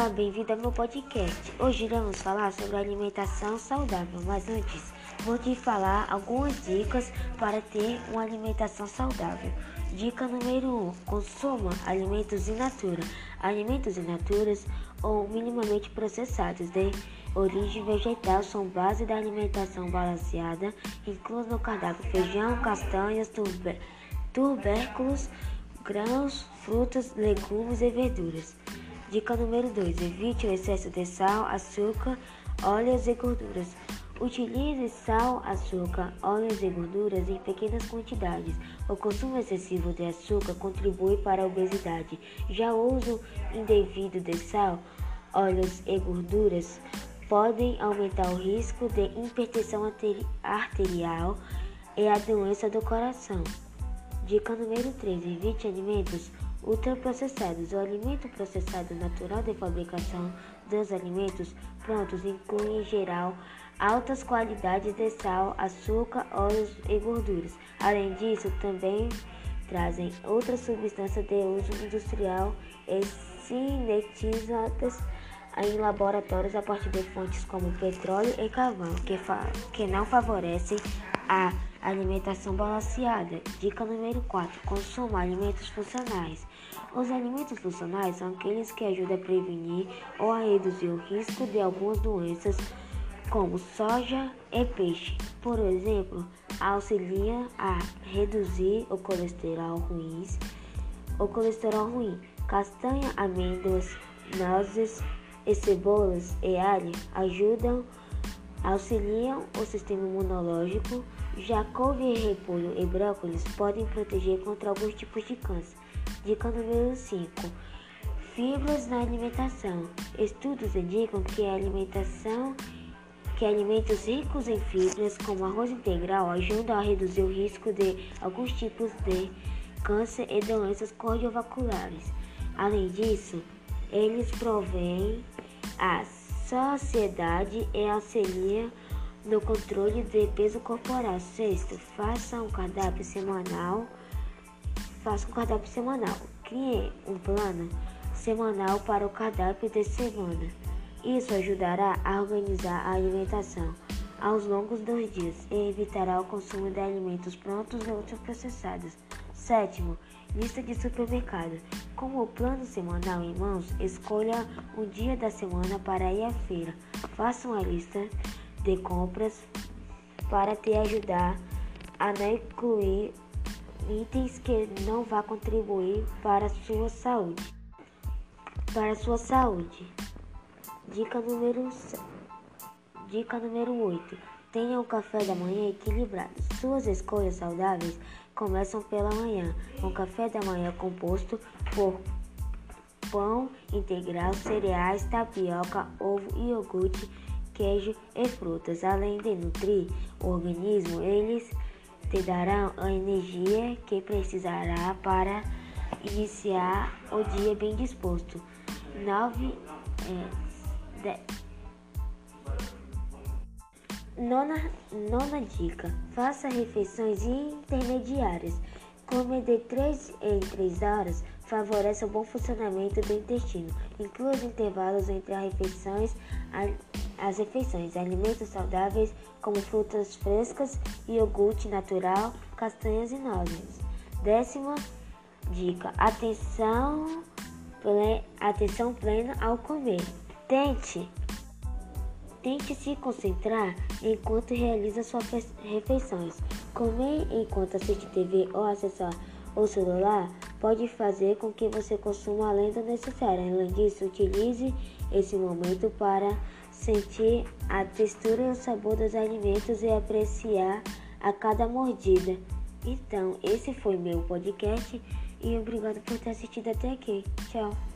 Olá, bem-vindo ao meu podcast. Hoje iremos falar sobre alimentação saudável, mas antes vou te falar algumas dicas para ter uma alimentação saudável. Dica número 1: um, consuma alimentos in natura. Alimentos in natura ou minimamente processados de origem vegetal são base da alimentação balanceada, incluindo no cardápio feijão, castanhas, tubérculos, grãos, frutas, legumes e verduras. Dica número 2: evite o excesso de sal, açúcar, óleos e gorduras. Utilize sal, açúcar, óleos e gorduras em pequenas quantidades. O consumo excessivo de açúcar contribui para a obesidade. Já o uso indevido de sal, óleos e gorduras podem aumentar o risco de hipertensão arterial e a doença do coração. Dica número 3: evite alimentos Ultraprocessados. O alimento processado natural de fabricação dos alimentos prontos inclui, em geral, altas qualidades de sal, açúcar, óleos e gorduras. Além disso, também trazem outras substâncias de uso industrial e sintetizadas em laboratórios a partir de fontes como petróleo e carvão, que, que não favorecem a alimentação balanceada. Dica número 4: consuma alimentos funcionais. Os alimentos funcionais são aqueles que ajudam a prevenir ou a reduzir o risco de algumas doenças, como soja e peixe. Por exemplo, auxiliam a reduzir o colesterol ruim, o colesterol ruim. Castanha, amêndoas, nozes e cebolas e alho ajudam, auxiliam o sistema imunológico. Já couve, repolho e brócolis podem proteger contra alguns tipos de câncer. Dica número 5. Fibras na alimentação. Estudos indicam que a alimentação que alimentos ricos em fibras, como arroz integral, ajudam a reduzir o risco de alguns tipos de câncer e doenças cardiovasculares. Além disso, eles provêm a sociedade e auxiliam no controle de peso corporal. Sexto, faça um cardápio semanal. Faça um cardápio semanal. Crie um plano semanal para o cardápio de semana. Isso ajudará a organizar a alimentação aos longos dos dias e evitará o consumo de alimentos prontos ou ultraprocessados. Sétimo, lista de supermercado. Com o plano semanal em mãos, escolha um dia da semana para ir à feira. Faça uma lista de compras para te ajudar a não incluir itens que não vá contribuir para a sua saúde. Para sua saúde. Dica número Dica número 8. Tenha um café da manhã equilibrado. Suas escolhas saudáveis começam pela manhã. Um café da manhã composto por pão integral, cereais, tapioca, ovo, iogurte, queijo e frutas. Além de nutrir o organismo, eles te darão a energia que precisará para iniciar o dia bem disposto. 9 é, Nona, nona dica: faça refeições intermediárias. Comer de 3 em 3 horas favorece o bom funcionamento do intestino. Inclua os intervalos entre as refeições, as refeições, alimentos saudáveis como frutas frescas, iogurte natural, castanhas e nozes. Décima dica: atenção, atenção plena ao comer. Tente Tente se concentrar enquanto realiza suas refeições. Comer enquanto assiste TV ou acessar o celular pode fazer com que você consuma além do necessário. Além disso, utilize esse momento para sentir a textura e o sabor dos alimentos e apreciar a cada mordida. Então, esse foi meu podcast e obrigado por ter assistido até aqui. Tchau.